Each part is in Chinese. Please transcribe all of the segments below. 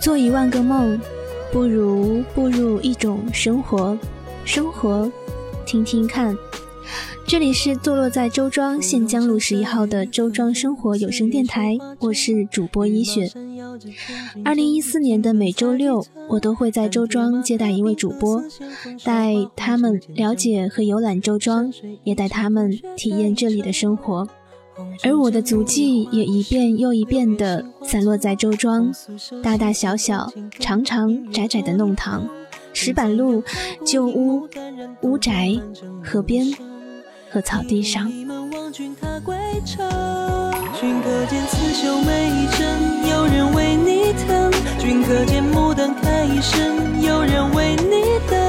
做一万个梦，不如步入一种生活。生活，听听看。这里是坐落在周庄县江路十一号的周庄生活有声电台，我是主播一雪。二零一四年的每周六，我都会在周庄接待一位主播，带他们了解和游览周庄，也带他们体验这里的生活。而我的足迹也一遍又一遍地散落在周庄大大小小、长长窄窄的弄堂、石板路、旧屋、屋宅、河边和草地上。君可见刺绣每一针，有人为你疼；君可见牡丹开一生，有人为你等。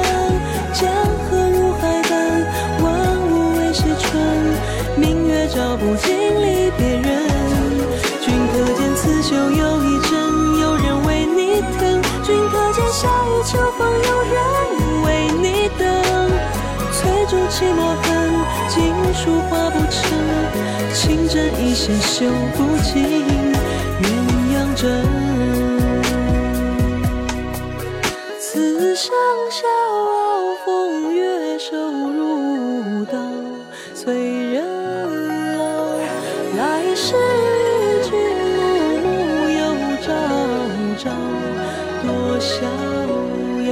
江河入海奔，万物为谁春？明月照不尽离别人。君可见刺绣又一针，有人为你疼；君可见夏雨秋风，有人为你等。翠竹泣墨痕，锦书画，一线绣不尽鸳鸯枕。此生笑傲风月，瘦如刀，催人老。来世与君暮暮，又朝朝多逍遥。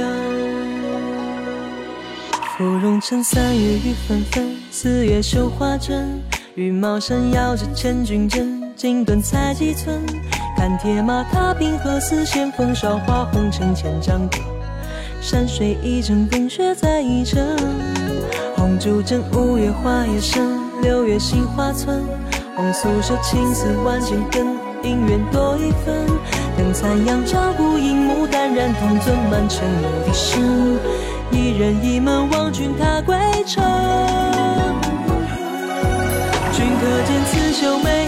芙蓉城三月雨纷纷，四月绣花针。羽毛扇摇着千军阵，锦缎裁几寸。看铁马踏冰河，丝线风韶华红尘千丈歌。山水一程，冰雪再一程。红烛枕，五月花叶深，六月杏花村。红素手，青丝万千根，姻缘多一分。灯残阳照，孤影牡丹染铜樽，满城牧笛声。一人一门望君踏归程。见刺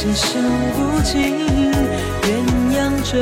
针一线绣不尽鸳鸯枕。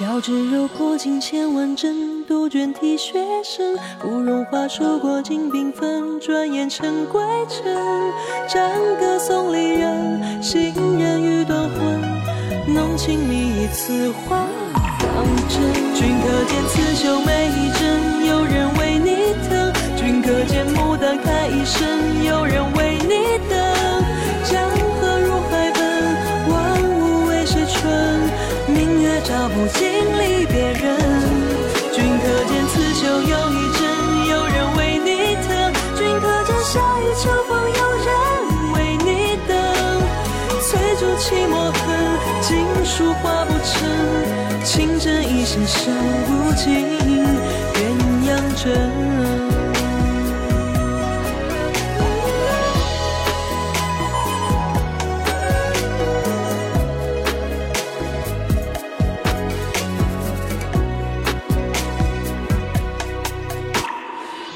绕指柔破金千万针，杜鹃啼血声。芙蓉花数过尽缤纷，转眼成归程。战歌送离人，行人欲断魂。浓情蜜意此话当真。君可见刺绣每一针，有人为你疼；君可见牡丹开一生，有人为你等。江河入海奔，万物为谁春？明月照不尽离别人。针一线绣不尽鸳鸯枕。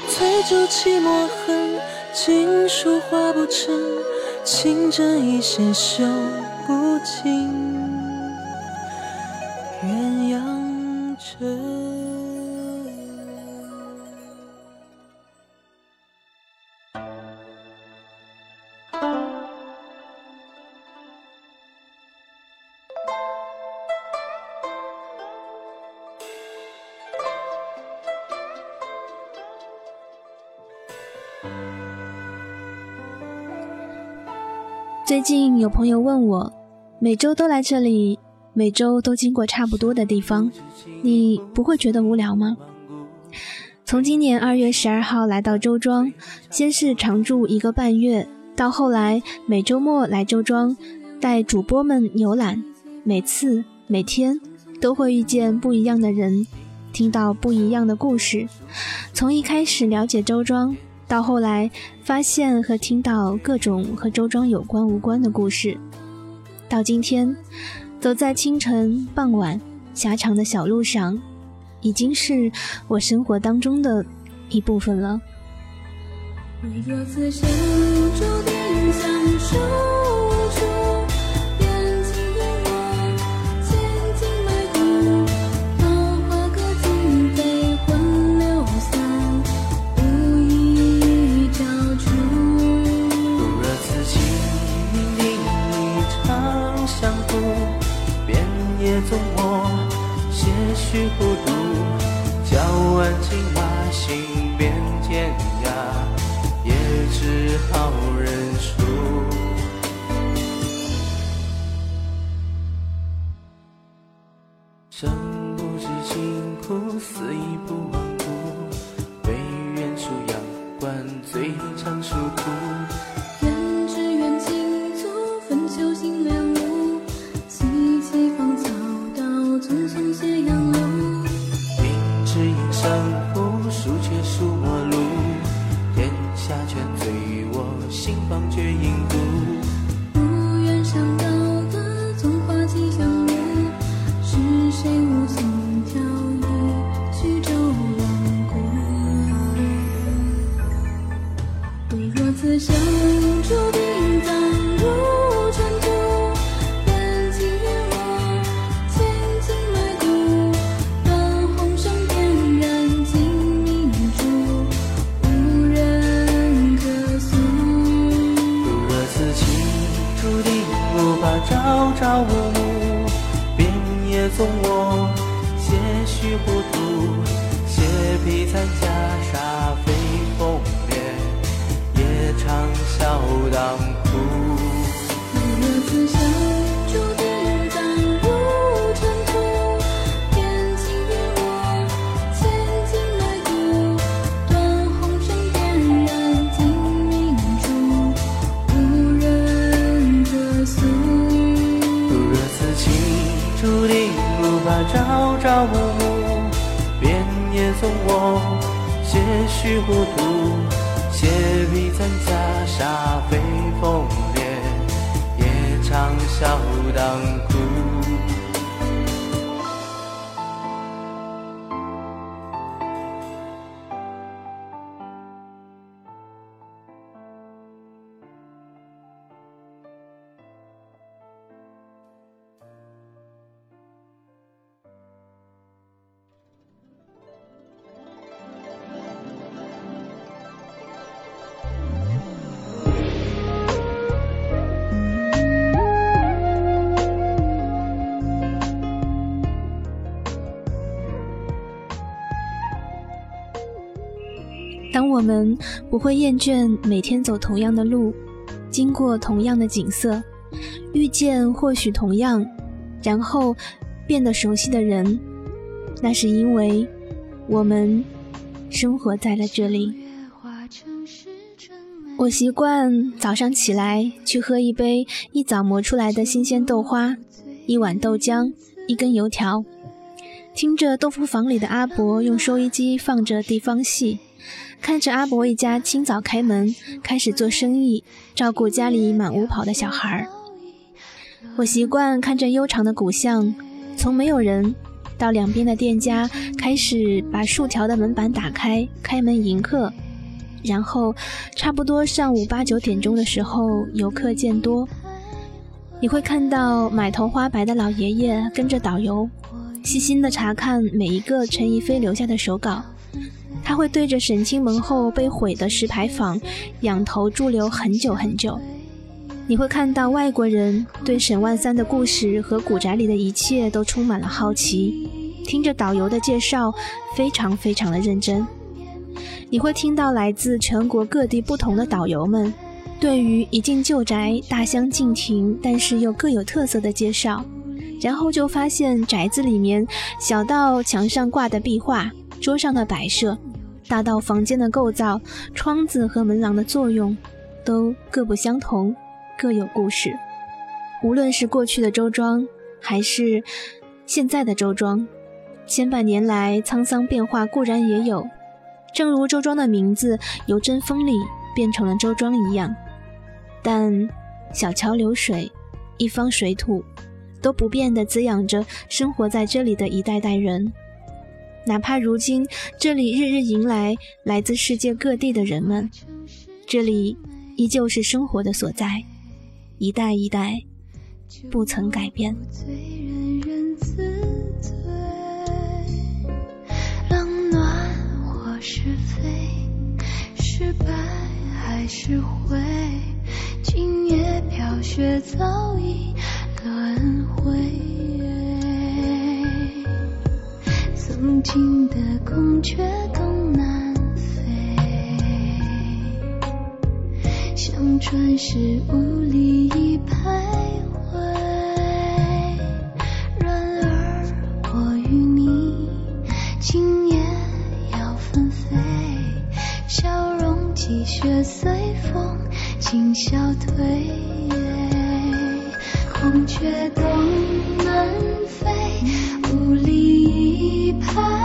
翠竹泣墨痕，锦书画不成，情针一线绣不尽最近有朋友问我，每周都来这里，每周都经过差不多的地方，你不会觉得无聊吗？从今年二月十二号来到周庄，先是常住一个半月，到后来每周末来周庄，带主播们游览，每次每天都会遇见不一样的人，听到不一样的故事。从一开始了解周庄，到后来发现和听到各种和周庄有关无关的故事，到今天。走在清晨、傍晚、狭长的小路上，已经是我生活当中的一部分了。去孤独，教我安静把心变天涯，也只好认输。生不知辛苦，死亦不忘故。唯愿出阳关，最长殊途。此生注定葬入尘土，任今烟火千金埋骨，当红绳点燃金明珠，无人可诉。如若此情注定无法朝朝暮暮，便也纵我些许糊涂，写笔残家。飘荡我们不会厌倦每天走同样的路，经过同样的景色，遇见或许同样，然后变得熟悉的人，那是因为我们生活在了这里。我习惯早上起来去喝一杯一早磨出来的新鲜豆花，一碗豆浆，一根油条，听着豆腐坊里的阿伯用收音机放着地方戏。看着阿伯一家清早开门，开始做生意，照顾家里满屋跑的小孩儿。我习惯看着悠长的古巷，从没有人到两边的店家开始把竖条的门板打开，开门迎客，然后差不多上午八九点钟的时候，游客渐多。你会看到满头花白的老爷爷跟着导游，细心的查看每一个陈逸飞留下的手稿。他会对着沈清门后被毁的石牌坊仰头驻留很久很久。你会看到外国人对沈万三的故事和古宅里的一切都充满了好奇，听着导游的介绍，非常非常的认真。你会听到来自全国各地不同的导游们对于一进旧宅大相径庭，但是又各有特色的介绍，然后就发现宅子里面，小到墙上挂的壁画、桌上的摆设，大到房间的构造、窗子和门廊的作用，都各不相同，各有故事。无论是过去的周庄，还是现在的周庄，千百年来沧桑变化固然也有，正如周庄的名字由真风里变成了周庄一样，但小桥流水，一方水土。都不变地滋养着生活在这里的一代代人，哪怕如今这里日日迎来来自世界各地的人们，这里依旧是生活的所在，一代一代不曾改变。冷暖或是非，是败还是会，今夜飘雪早已。轮回，曾经的孔雀东南飞，像传世无力已徘徊。然而我与你今夜要纷飞，笑容积雪随风轻消退。孔雀东南飞，雾里一徘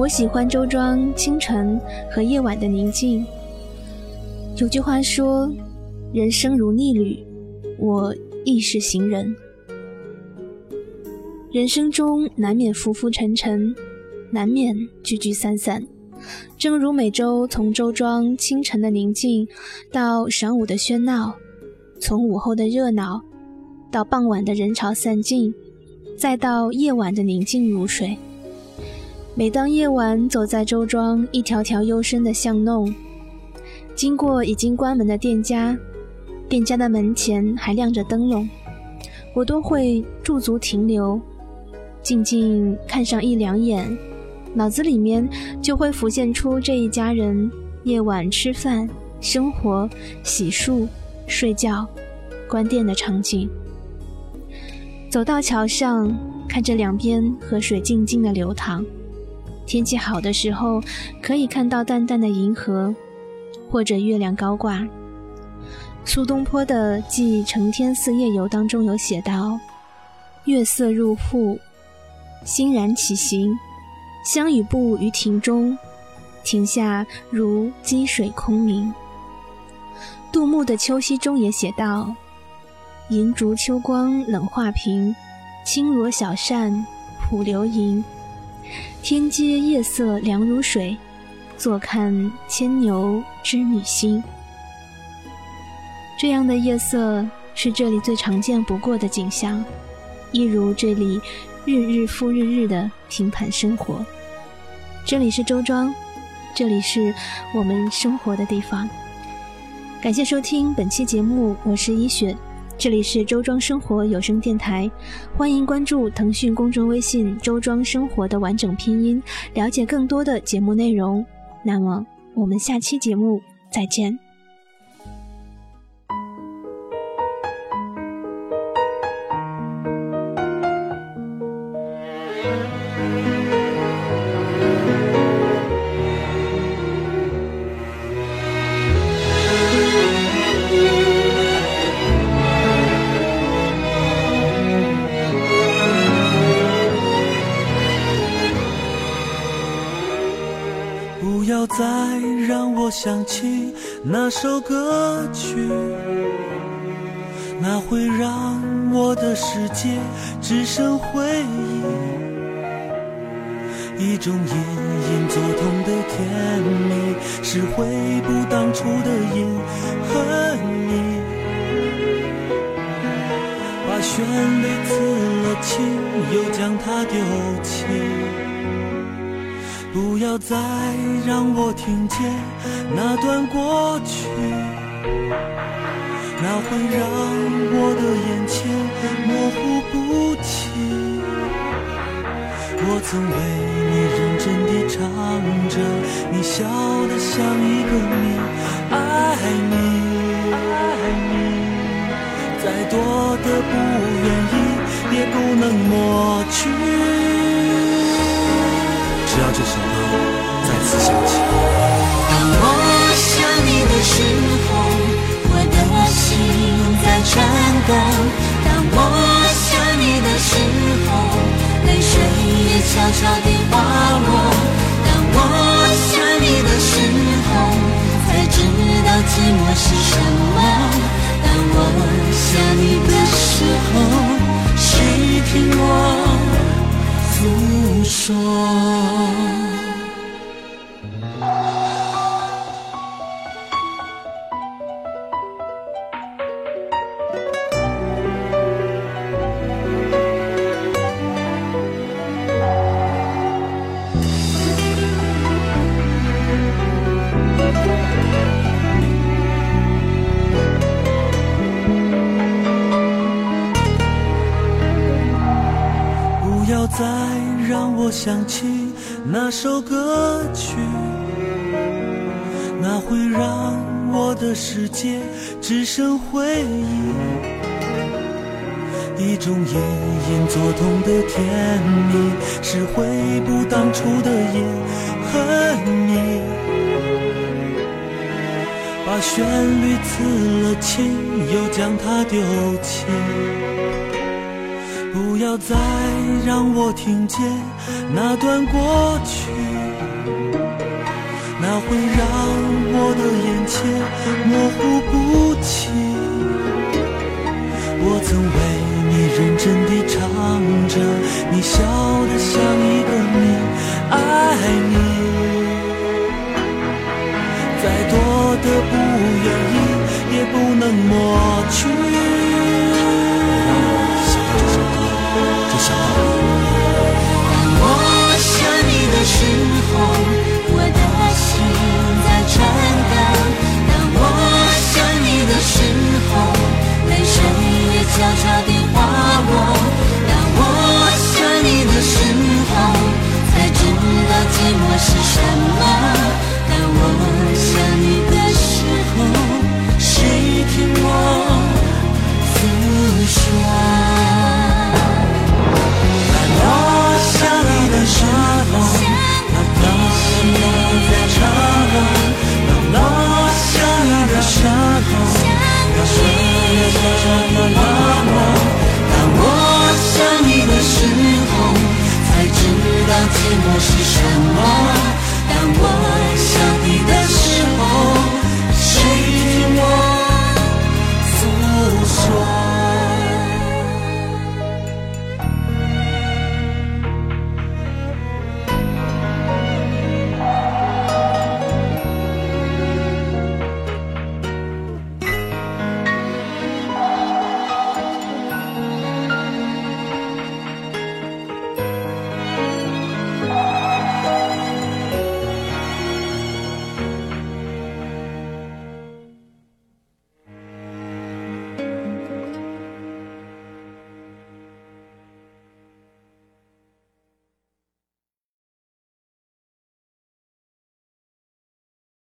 我喜欢周庄清晨和夜晚的宁静。有句话说：“人生如逆旅，我亦是行人。”人生中难免浮浮沉沉，难免聚聚散散。正如每周从周庄清晨的宁静，到晌午的喧闹，从午后的热闹，到傍晚的人潮散尽，再到夜晚的宁静如水。每当夜晚走在周庄一条条幽深的巷弄，经过已经关门的店家，店家的门前还亮着灯笼，我都会驻足停留，静静看上一两眼，脑子里面就会浮现出这一家人夜晚吃饭、生活、洗漱、睡觉、关店的场景。走到桥上，看着两边河水静静的流淌。天气好的时候，可以看到淡淡的银河，或者月亮高挂。苏东坡的《记承天寺夜游》当中有写道：“月色入户，欣然起行，相与步于庭中，庭下如积水空明。”杜牧的《秋夕》中也写道：“银烛秋光冷画屏，轻罗小扇扑流萤。”天阶夜色凉如水，坐看牵牛织女星。这样的夜色是这里最常见不过的景象，一如这里日日复日日的平凡生活。这里是周庄，这里是我们生活的地方。感谢收听本期节目，我是一雪。这里是周庄生活有声电台，欢迎关注腾讯公众微信“周庄生活”的完整拼音，了解更多的节目内容。那么，我们下期节目再见。想起那首歌曲，那会让我的世界只剩回忆。一种隐隐作痛的甜蜜，是回不当初的隐和你。把旋律刺了青，又将它丢弃。不要再让我听见那段过去，那会让我的眼前模糊不清。我曾为你认真地唱着，你笑得像一个谜。爱你，爱你，再多的不愿意也不能抹去。再次响起。当我想你的时候，我的心在颤抖；当我想你的时候，泪水也悄悄地滑落；当我想你的时候，才知道寂寞是什么；当我想你的时候，谁听我诉说？让我的世界只剩回忆。一种隐隐作痛的甜蜜，是回不当初的隐和你。把旋律刺了青，又将它丢弃。不要再让我听见那段过去，它会让我的眼前模糊不清。我曾为你认真